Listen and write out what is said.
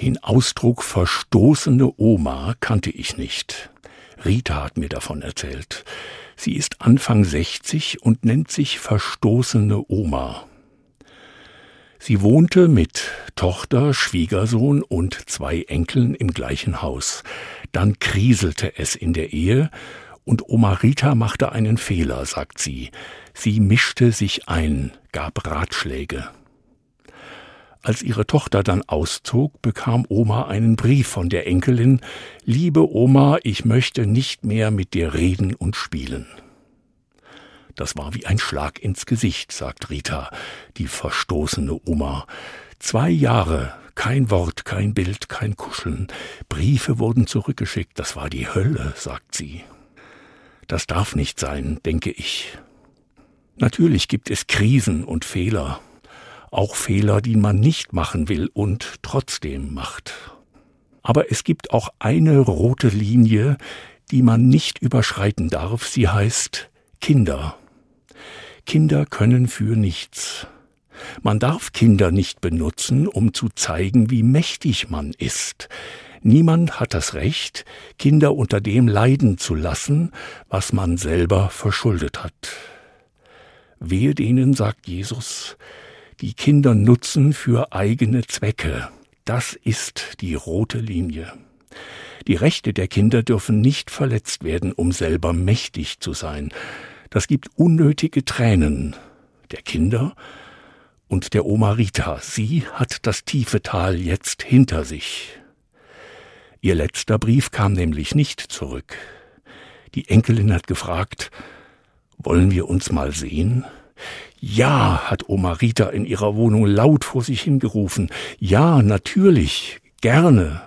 Den Ausdruck verstoßene Oma kannte ich nicht. Rita hat mir davon erzählt. Sie ist Anfang 60 und nennt sich verstoßene Oma. Sie wohnte mit Tochter, Schwiegersohn und zwei Enkeln im gleichen Haus. Dann kriselte es in der Ehe und Oma Rita machte einen Fehler, sagt sie. Sie mischte sich ein, gab Ratschläge. Als ihre Tochter dann auszog, bekam Oma einen Brief von der Enkelin Liebe Oma, ich möchte nicht mehr mit dir reden und spielen. Das war wie ein Schlag ins Gesicht, sagt Rita, die verstoßene Oma. Zwei Jahre, kein Wort, kein Bild, kein Kuscheln. Briefe wurden zurückgeschickt, das war die Hölle, sagt sie. Das darf nicht sein, denke ich. Natürlich gibt es Krisen und Fehler, auch Fehler, die man nicht machen will und trotzdem macht. Aber es gibt auch eine rote Linie, die man nicht überschreiten darf, sie heißt Kinder. Kinder können für nichts. Man darf Kinder nicht benutzen, um zu zeigen, wie mächtig man ist. Niemand hat das Recht, Kinder unter dem leiden zu lassen, was man selber verschuldet hat. Wehe denen, sagt Jesus, die Kinder nutzen für eigene Zwecke. Das ist die rote Linie. Die Rechte der Kinder dürfen nicht verletzt werden, um selber mächtig zu sein. Das gibt unnötige Tränen der Kinder und der Oma Rita. Sie hat das tiefe Tal jetzt hinter sich. Ihr letzter Brief kam nämlich nicht zurück. Die Enkelin hat gefragt, wollen wir uns mal sehen? Ja, hat Oma Rita in ihrer Wohnung laut vor sich hingerufen. Ja, natürlich, gerne.